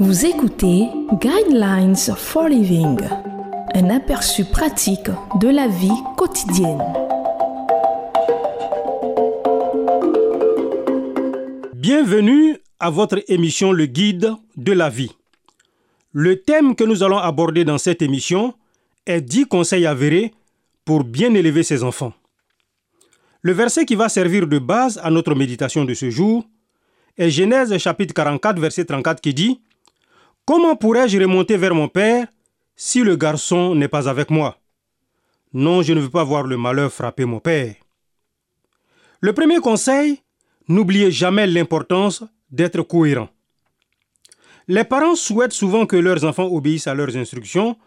Vous écoutez Guidelines for Living, un aperçu pratique de la vie quotidienne. Bienvenue à votre émission Le Guide de la vie. Le thème que nous allons aborder dans cette émission est 10 conseils avérés pour bien élever ses enfants. Le verset qui va servir de base à notre méditation de ce jour est Genèse chapitre 44 verset 34 qui dit Comment pourrais-je remonter vers mon Père si le garçon n'est pas avec moi? Non, je ne veux pas voir le malheur frapper mon Père. Le premier conseil, n'oubliez jamais l'importance d'être cohérent. Les parents souhaitent souvent que leurs enfants obéissent à leurs instructions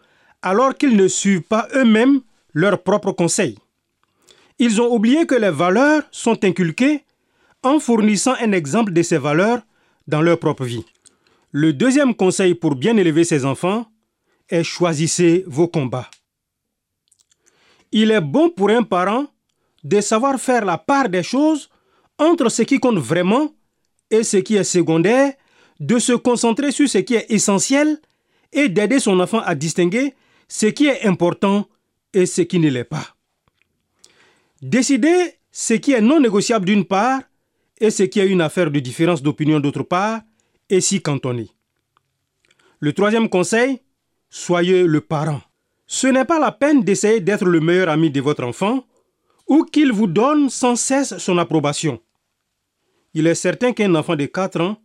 alors qu'ils ne suivent pas eux-mêmes leurs propres conseils. Ils ont oublié que les valeurs sont inculquées en fournissant un exemple de ces valeurs dans leur propre vie. Le deuxième conseil pour bien élever ses enfants est choisissez vos combats. Il est bon pour un parent de savoir faire la part des choses entre ce qui compte vraiment et ce qui est secondaire, de se concentrer sur ce qui est essentiel et d'aider son enfant à distinguer ce qui est important et ce qui ne l'est pas. Décider ce qui est non négociable d'une part et ce qui est une affaire de différence d'opinion d'autre part est si cantonné. Le troisième conseil, soyez le parent. Ce n'est pas la peine d'essayer d'être le meilleur ami de votre enfant ou qu'il vous donne sans cesse son approbation. Il est certain qu'un enfant de 4 ans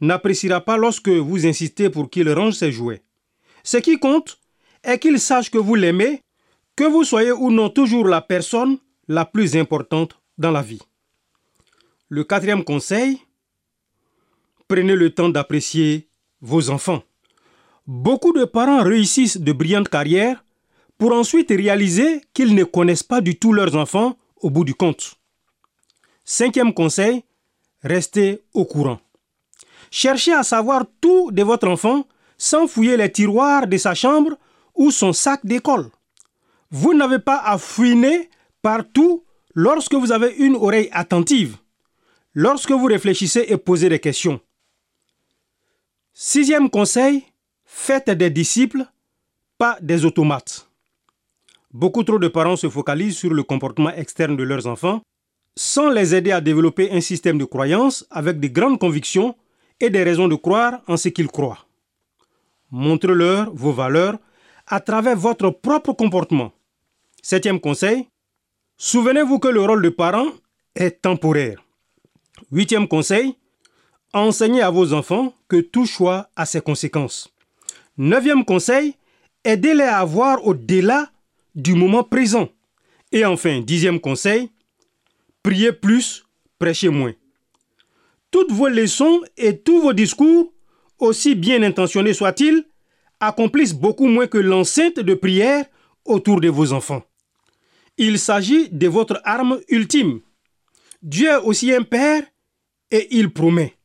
n'appréciera pas lorsque vous insistez pour qu'il range ses jouets. Ce qui compte est qu'il sache que vous l'aimez, que vous soyez ou non toujours la personne la plus importante dans la vie. Le quatrième conseil, prenez le temps d'apprécier vos enfants. Beaucoup de parents réussissent de brillantes carrières pour ensuite réaliser qu'ils ne connaissent pas du tout leurs enfants au bout du compte. Cinquième conseil, restez au courant. Cherchez à savoir tout de votre enfant sans fouiller les tiroirs de sa chambre ou son sac d'école. Vous n'avez pas à fouiner partout lorsque vous avez une oreille attentive, lorsque vous réfléchissez et posez des questions. Sixième conseil, faites des disciples, pas des automates. Beaucoup trop de parents se focalisent sur le comportement externe de leurs enfants sans les aider à développer un système de croyance avec de grandes convictions et des raisons de croire en ce qu'ils croient. Montrez-leur vos valeurs à travers votre propre comportement. Septième conseil, souvenez-vous que le rôle de parent est temporaire. Huitième conseil, enseignez à vos enfants que tout choix a ses conséquences. Neuvième conseil, aidez-les à voir au-delà du moment présent. Et enfin, dixième conseil, priez plus, prêchez moins. Toutes vos leçons et tous vos discours, aussi bien intentionnés soient-ils, accomplissent beaucoup moins que l'enceinte de prière autour de vos enfants. Il s'agit de votre arme ultime. Dieu est aussi un Père et il promet.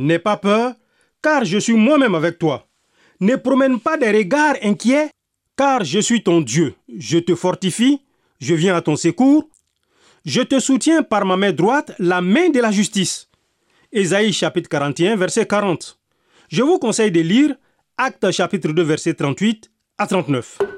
N'aie pas peur, car je suis moi-même avec toi. Ne promène pas des regards inquiets, car je suis ton Dieu. Je te fortifie, je viens à ton secours. Je te soutiens par ma main droite, la main de la justice. Ésaïe chapitre 41, verset 40. Je vous conseille de lire Actes chapitre 2 verset 38 à 39.